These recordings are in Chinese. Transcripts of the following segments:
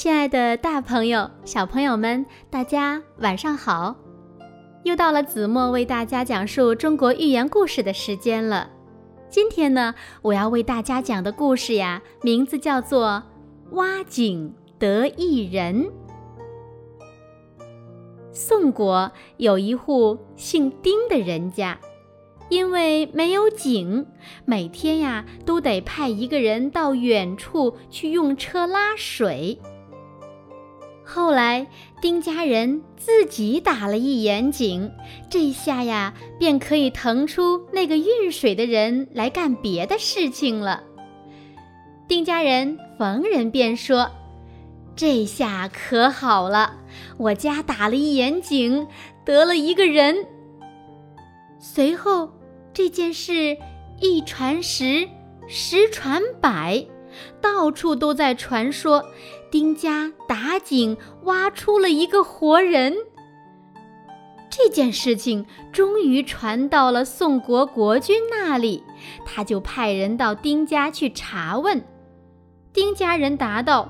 亲爱的，大朋友、小朋友们，大家晚上好！又到了子墨为大家讲述中国寓言故事的时间了。今天呢，我要为大家讲的故事呀，名字叫做《挖井得一人》。宋国有一户姓丁的人家，因为没有井，每天呀都得派一个人到远处去用车拉水。后来，丁家人自己打了一眼井，这下呀，便可以腾出那个运水的人来干别的事情了。丁家人逢人便说：“这下可好了，我家打了一眼井，得了一个人。”随后，这件事一传十，十传百。到处都在传说，丁家打井挖出了一个活人。这件事情终于传到了宋国国君那里，他就派人到丁家去查问。丁家人答道：“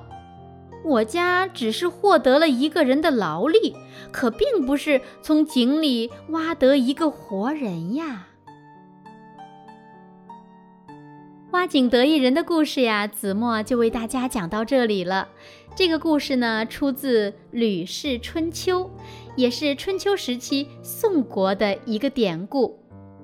我家只是获得了一个人的劳力，可并不是从井里挖得一个活人呀。”挖井得一人的故事呀，子墨就为大家讲到这里了。这个故事呢，出自《吕氏春秋》，也是春秋时期宋国的一个典故。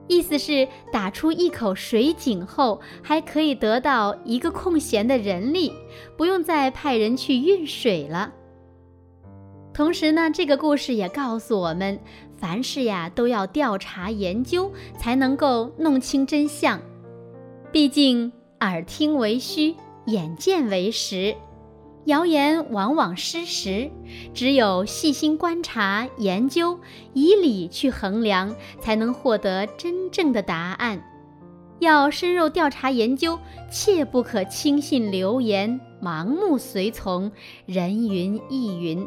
意思是打出一口水井后，还可以得到一个空闲的人力，不用再派人去运水了。同时呢，这个故事也告诉我们，凡事呀都要调查研究，才能够弄清真相。毕竟耳听为虚，眼见为实，谣言往往失实。只有细心观察、研究，以理去衡量，才能获得真正的答案。要深入调查研究，切不可轻信流言，盲目随从，人云亦云。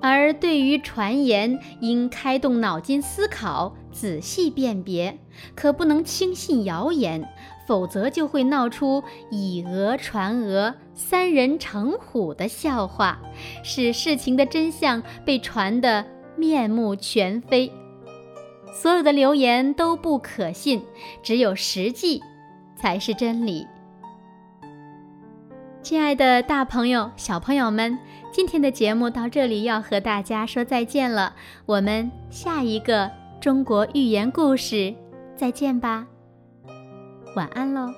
而对于传言，应开动脑筋思考，仔细辨别，可不能轻信谣言。否则就会闹出以讹传讹、三人成虎的笑话，使事情的真相被传得面目全非。所有的流言都不可信，只有实际才是真理。亲爱的，大朋友、小朋友们，今天的节目到这里要和大家说再见了，我们下一个中国寓言故事再见吧。晚安喽。